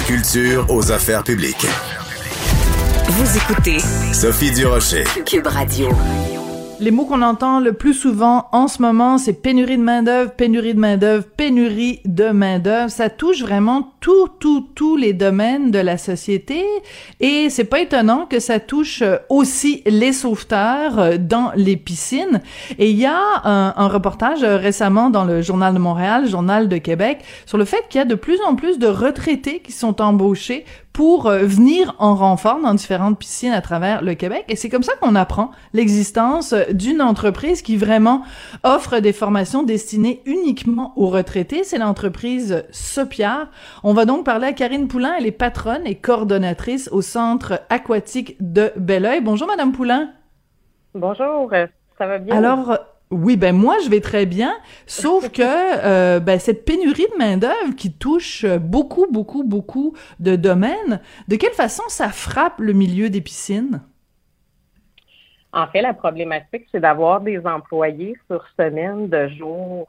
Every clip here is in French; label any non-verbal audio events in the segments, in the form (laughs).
la culture aux affaires publiques. Vous écoutez Sophie Durocher. Cube Radio. Les mots qu'on entend le plus souvent en ce moment, c'est pénurie de main-d'œuvre, pénurie de main-d'œuvre, pénurie de main-d'œuvre. Ça touche vraiment tout, tout, tous les domaines de la société. Et c'est pas étonnant que ça touche aussi les sauveteurs dans les piscines. Et il y a un, reportage récemment dans le Journal de Montréal, Journal de Québec, sur le fait qu'il y a de plus en plus de retraités qui sont embauchés pour euh, venir en renfort dans différentes piscines à travers le Québec. Et c'est comme ça qu'on apprend l'existence d'une entreprise qui vraiment offre des formations destinées uniquement aux retraités. C'est l'entreprise Sopiar. On va donc parler à Karine Poulain. Elle est patronne et coordonnatrice au Centre aquatique de Belleuil. Bonjour, Madame Poulain. Bonjour, ça va bien? Alors, oui, ben moi je vais très bien, sauf (laughs) que euh, ben, cette pénurie de main d'œuvre qui touche beaucoup, beaucoup, beaucoup de domaines, de quelle façon ça frappe le milieu des piscines? En fait, la problématique c'est d'avoir des employés sur semaine de jour,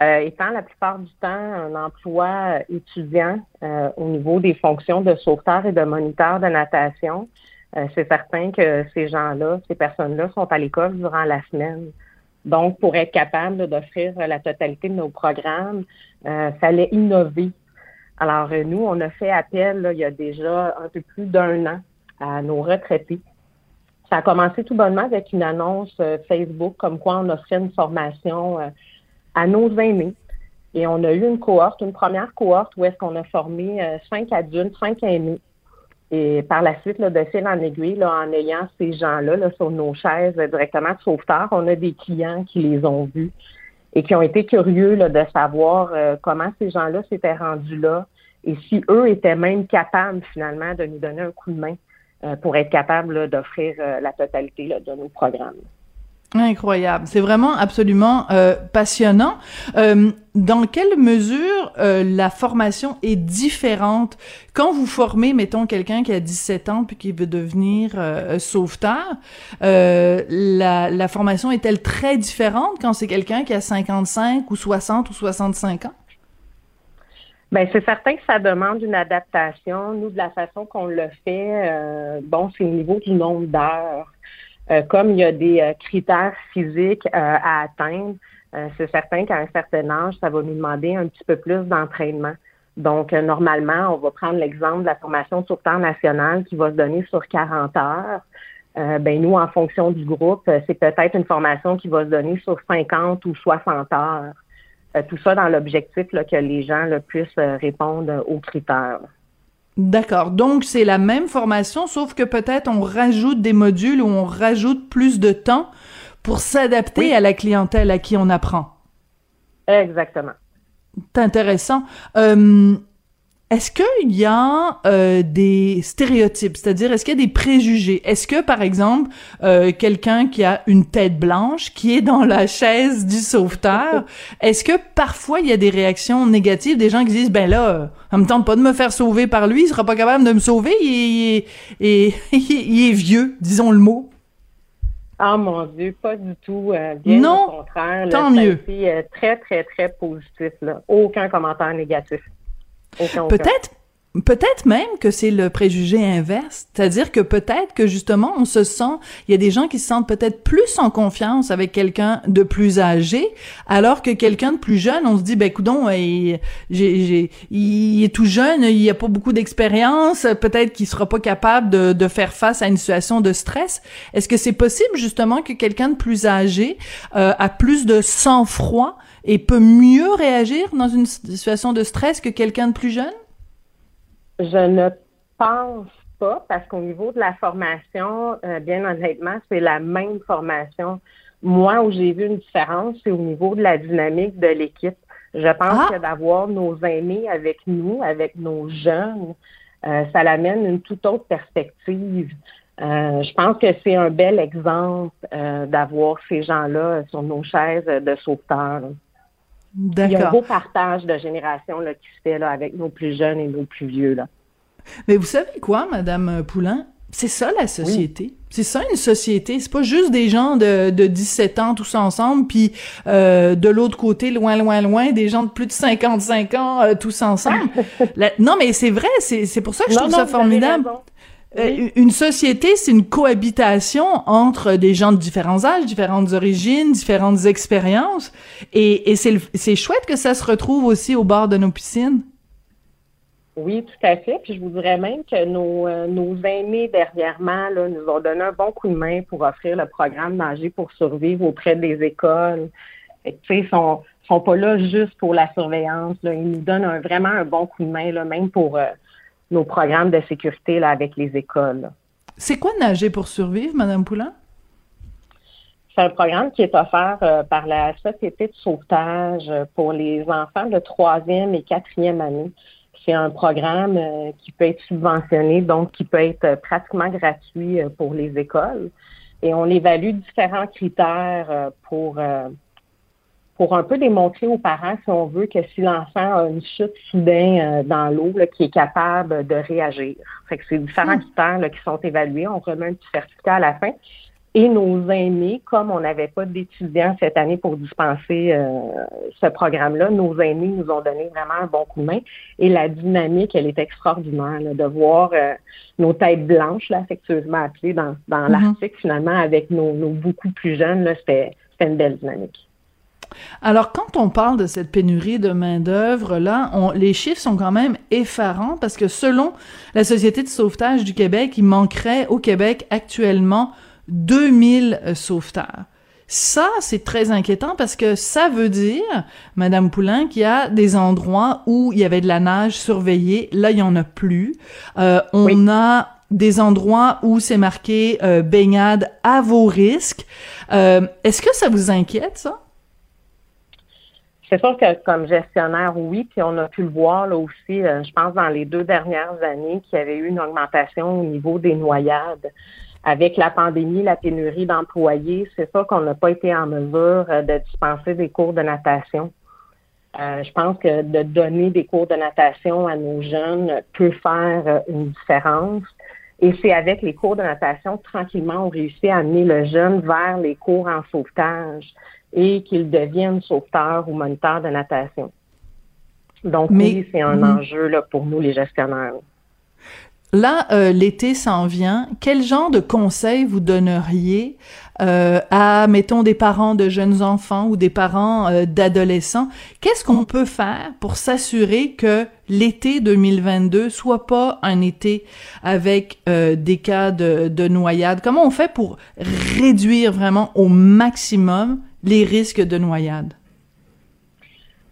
euh, étant la plupart du temps un emploi étudiant euh, au niveau des fonctions de sauveteur et de moniteur de natation. c'est certain que ces gens-là, ces personnes-là sont à l'école durant la semaine. Donc, pour être capable d'offrir la totalité de nos programmes, euh, fallait innover. Alors, euh, nous, on a fait appel il y a déjà un peu plus d'un an à nos retraités. Ça a commencé tout bonnement avec une annonce euh, Facebook comme quoi on offrait une formation euh, à nos aînés. Et on a eu une cohorte, une première cohorte où est-ce qu'on a formé cinq adultes, cinq aînés et par la suite, là, de fil en aiguille, en ayant ces gens-là là, sur nos chaises directement de sauveteurs, on a des clients qui les ont vus et qui ont été curieux là, de savoir euh, comment ces gens-là s'étaient rendus là et si eux étaient même capables finalement de nous donner un coup de main euh, pour être capables d'offrir euh, la totalité de nos programmes. Incroyable. C'est vraiment absolument euh, passionnant. Euh, dans quelle mesure euh, la formation est différente? Quand vous formez, mettons, quelqu'un qui a 17 ans puis qui veut devenir sauveteur? la, formation est-elle très différente quand c'est quelqu'un qui a 55 ou 60 ou 65 ans? Bien, c'est certain que ça demande une adaptation. Nous, de la façon qu'on le fait, bon, c'est au niveau du nombre d'heures. Euh, comme il y a des euh, critères physiques euh, à atteindre, c'est certain qu'à un certain âge, ça va nous demander un petit peu plus d'entraînement. Donc, normalement, on va prendre l'exemple de la formation de sauveteur national qui va se donner sur 40 heures. ben nous, en fonction du groupe, c'est peut-être une formation qui va se donner sur 50 ou 60 heures. tout ça dans l'objectif que les gens le puissent répondre aux critères. D'accord. Donc, c'est la même formation, sauf que peut-être on rajoute des modules ou on rajoute plus de temps pour s'adapter à la clientèle à qui on apprend. Exactement. C'est intéressant. Euh, est-ce qu'il y a euh, des stéréotypes, c'est-à-dire est-ce qu'il y a des préjugés? Est-ce que par exemple euh, quelqu'un qui a une tête blanche, qui est dans la chaise du sauveteur, (laughs) est-ce que parfois il y a des réactions négatives, des gens qui disent ben là, ça me tente pas de me faire sauver par lui, il sera pas capable de me sauver, il est, il est, (laughs) vieux, disons le mot. Ah mon Dieu, pas du tout. Euh, bien non, au contraire. tant mieux. Très très très positif là. Aucun commentaire négatif. Peut-être Peut-être même que c'est le préjugé inverse, c'est-à-dire que peut-être que justement on se sent, il y a des gens qui se sentent peut-être plus en confiance avec quelqu'un de plus âgé, alors que quelqu'un de plus jeune, on se dit ben coudon, il, il est tout jeune, il a pas beaucoup d'expérience, peut-être qu'il sera pas capable de, de, faire face à une situation de stress. Est-ce que c'est possible justement que quelqu'un de plus âgé euh, a plus de sang-froid et peut mieux réagir dans une situation de stress que quelqu'un de plus jeune? Je ne pense pas, parce qu'au niveau de la formation, euh, bien honnêtement, c'est la même formation. Moi, où j'ai vu une différence, c'est au niveau de la dynamique de l'équipe. Je pense ah! que d'avoir nos aînés avec nous, avec nos jeunes, euh, ça l'amène une toute autre perspective. Euh, je pense que c'est un bel exemple d'avoir ces gens-là sur nos chaises de sauveteurs. Il y a un beau partage de génération qui se fait là, avec nos plus jeunes et nos plus vieux. Là. Mais vous savez quoi, Madame Poulain? C'est ça la société. C'est ça une société. C'est pas juste des gens de, de 17 ans tous ensemble, puis euh, de l'autre côté, loin, loin, loin, des gens de plus de 55 ans euh, tous ensemble. (laughs) non, mais c'est vrai. C'est pour ça que je trouve ça formidable. Euh, une société, c'est une cohabitation entre des gens de différents âges, différentes origines, différentes expériences. Et, et c'est chouette que ça se retrouve aussi au bord de nos piscines. Oui, tout à fait. Puis je vous dirais même que nos, euh, nos aînés dernièrement là, nous ont donné un bon coup de main pour offrir le programme Nager pour survivre auprès des écoles. Tu sais, ils sont, sont pas là juste pour la surveillance. Là. Ils nous donnent vraiment un bon coup de main, là, même pour euh, nos programmes de sécurité là, avec les écoles. C'est quoi Nager pour survivre, Madame Poulin? C'est un programme qui est offert euh, par la Société de sauvetage pour les enfants de troisième et quatrième année c'est un programme euh, qui peut être subventionné, donc qui peut être euh, pratiquement gratuit euh, pour les écoles. Et on évalue différents critères pour pour un peu démontrer aux parents, si on veut, que si l'enfant a une chute soudain dans l'eau, qui est capable de réagir. Fait que c'est différents hmm. critères qui sont évalués. On remet un petit certificat à la fin. Et nos aînés, comme on n'avait pas d'étudiants cette année pour dispenser euh, ce programme-là, nos aînés nous ont donné vraiment un bon coup de main. Et la dynamique, elle est extraordinaire de voir euh, nos têtes blanches, là, affectueusement appelées dans, dans mm-hmm. l'article, finalement, avec nos, beaucoup plus jeunes. C'était une belle dynamique. Alors, quand on parle de cette pénurie de main-d'œuvre, là, les chiffres sont quand même effarants parce que selon la Société de sauvetage du Québec, il manquerait au Québec actuellement 2000 euh, sauveteurs. Ça, c'est très inquiétant parce que ça veut dire, Madame Poulain, qu'il y a des endroits où il y avait de la nage surveillée. Là, il y en a plus. Euh, on a des endroits où c'est marqué euh, baignade à vos risques. Est-ce que ça vous inquiète, ça? C'est sûr que comme gestionnaire, oui, puis on a pu le voir là aussi, je pense dans les deux dernières années qu'il y avait eu une augmentation au niveau des noyades avec la pandémie, la pénurie d'employés, c'est ça qu'on n'a pas été en mesure euh, de dispenser des cours de natation. Euh, je pense que de donner des cours de natation à nos jeunes peut faire euh, une différence. Et c'est avec les cours de natation, tranquillement, on réussit à amener le jeune vers les cours en sauvetage et qu'il devienne sauveteur ou moniteur de natation. Donc oui, c'est un enjeu là, pour nous, les gestionnaires. Là, euh, l'été s'en vient. Quel genre de conseils vous donneriez euh, à, mettons, des parents de jeunes enfants ou des parents euh, d'adolescents? Qu'est-ce qu'on peut faire pour s'assurer que l'été 2022 soit pas un été avec des cas de, de noyade? Comment on fait pour réduire vraiment au maximum les risques de noyade?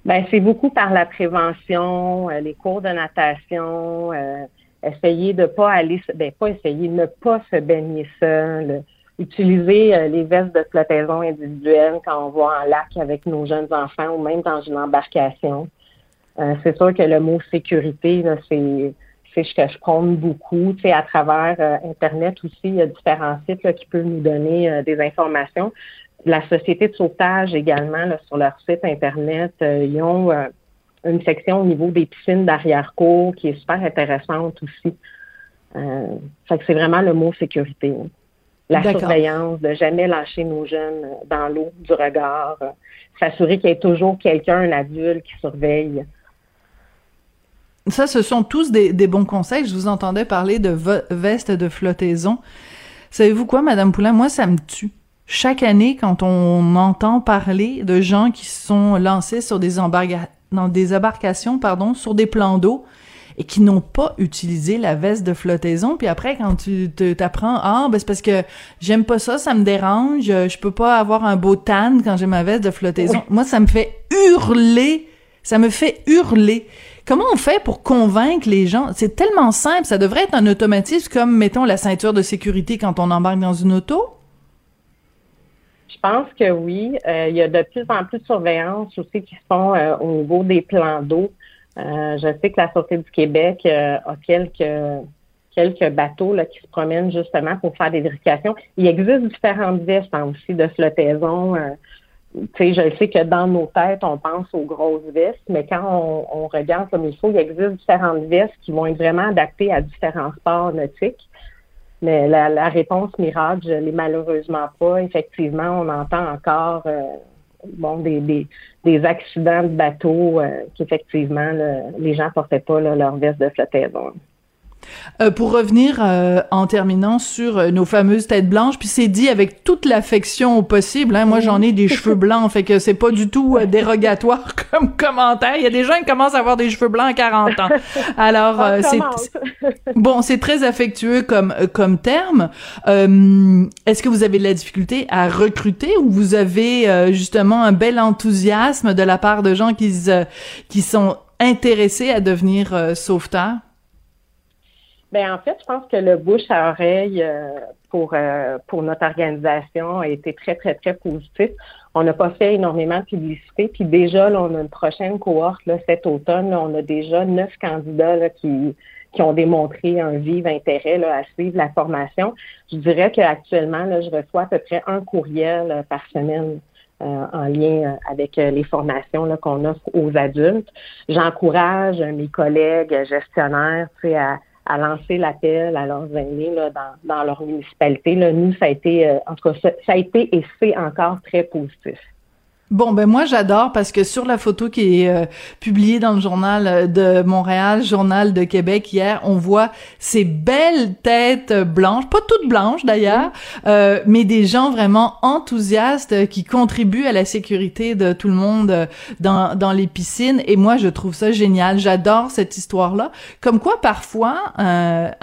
Ben, c'est beaucoup par la prévention, les cours de natation, essayer de pas aller, ben pas essayer, ne pas se baigner seul, utiliser euh, les vestes de flottaison individuelles quand on va en lac avec nos jeunes enfants ou même dans une embarcation. Euh, c'est sûr que le mot sécurité, c'est ce que je compte beaucoup. Tu sais, à travers euh, Internet aussi, il y a différents sites qui peuvent nous donner des informations. La Société de sauvetage également, sur leur site Internet, ils ont une section au niveau des piscines d'arrière-cour qui est super intéressante aussi. Euh, fait que c'est vraiment le mot sécurité. La surveillance, de jamais lâcher nos jeunes dans l'eau du regard, euh, s'assurer qu'il y ait toujours quelqu'un, un adulte qui surveille. Ça, ce sont tous des, bons conseils. Je vous entendais parler de veste de flottaison. Savez-vous quoi, Madame Poulain? Moi, ça me tue. Chaque année, quand on entend parler de gens qui sont lancés sur des embarcations, dans des embarcations, pardon, sur des plans d'eau et qui n'ont pas utilisé la veste de flottaison. Puis après, quand tu t'apprends, ah, ben c'est parce que j'aime pas ça, ça me dérange, je peux pas avoir un beau tan quand j'ai ma veste de flottaison. Moi, ça me fait hurler, ça me fait hurler. Comment on fait pour convaincre les gens? C'est tellement simple, ça devrait être un automatisme comme, mettons, la ceinture de sécurité quand on embarque dans une auto. Je pense que oui. Euh, il y a de plus en plus de surveillance aussi qui se font euh, au niveau des plans d'eau. Euh, je sais que la Sûreté du Québec a quelques quelques bateaux là, qui se promènent justement pour faire des vérifications. Il existe différentes vestes aussi de flottaison. je sais que dans nos têtes, on pense aux grosses vestes, mais quand on, on, regarde comme il faut, il existe différentes vestes qui vont être vraiment adaptées à différents sports nautiques. Mais la, réponse miracle, je l'ai malheureusement pas. Effectivement, on entend encore euh, bon des, des, accidents de bateau qu'effectivement les gens portaient pas leur veste de flottaison. Euh, pour revenir euh, en terminant sur euh, nos fameuses têtes blanches, puis c'est dit avec toute l'affection possible. Hein. Moi, j'en ai des cheveux blancs, fait que c'est pas du tout dérogatoire (laughs) comme commentaire. Il y a des gens qui commencent à avoir des cheveux blancs à 40 ans. Alors, c'est bon, c'est très affectueux comme comme terme. Est-ce que vous avez de la difficulté à recruter ou vous avez justement un bel enthousiasme de la part de gens qui qui sont intéressés à devenir sauveteurs? Bien, en fait, je pense que le bouche à oreille euh, pour, euh, pour notre organisation a été très, très, très positif. On n'a pas fait énormément de publicité. Puis déjà, là, on a une prochaine cohorte là, cet automne. on a déjà neuf candidats qui, qui ont démontré un vif intérêt là, à suivre la formation. Je dirais qu'actuellement, je reçois à peu près un courriel euh, par semaine. en lien avec les formations qu'on offre aux adultes. J'encourage mes collègues gestionnaires à, à lancer l'appel à leurs aînés là, dans, dans leur municipalité. Là, nous, ça a été, euh, en tout cas, ça, ça a été et c'est encore très positif. Bon, ben moi j'adore parce que sur la photo qui est euh, publiée dans le journal euh, de Montréal, journal de Québec hier, on voit ces belles têtes blanches, pas toutes blanches d'ailleurs, euh, mais des gens vraiment enthousiastes qui contribuent à la sécurité de tout le monde dans, dans les piscines. Et moi je trouve ça génial, j'adore cette histoire-là. Comme quoi parfois la,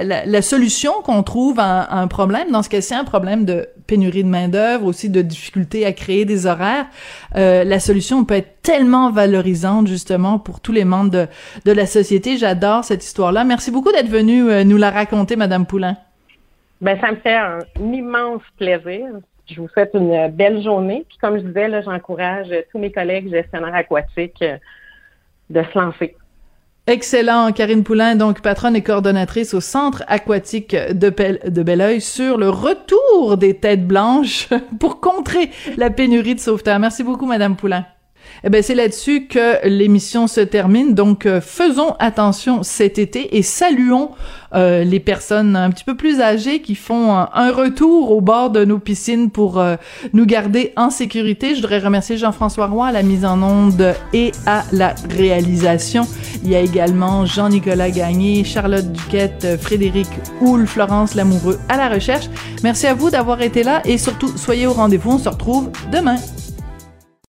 la, la, solution qu'on trouve à, à un problème, dans ce cas-ci un problème de pénurie de main d'œuvre, aussi de difficulté à créer des horaires, euh, la solution peut être tellement valorisante justement pour tous les membres de, de la société. J'adore cette histoire-là. Merci beaucoup d'être venue euh, nous la raconter, Madame Poulain. Ben ça me fait un immense plaisir. Je vous souhaite une belle journée. Puis comme je disais, j'encourage tous mes collègues gestionnaires aquatiques euh, de se lancer. Excellent, Karine Poulain, donc patronne et coordonnatrice au Centre aquatique de, de Belleuil sur le retour des têtes blanches (laughs) pour contrer la pénurie de sauveteurs. Merci beaucoup, Madame Poulain. Eh ben c'est là-dessus que l'émission se termine. Donc euh, faisons attention cet été et saluons euh, les personnes un petit peu plus âgées qui font un, retour au bord de nos piscines pour euh, nous garder en sécurité. Je voudrais remercier Jean-François Roy à la mise en onde et à la réalisation. Il y a également Jean-Nicolas Gagné, Charlotte Duquette, Frédéric Houle, Florence Lamoureux à la recherche. Merci à vous d'avoir été là et surtout soyez au rendez-vous. On se retrouve demain.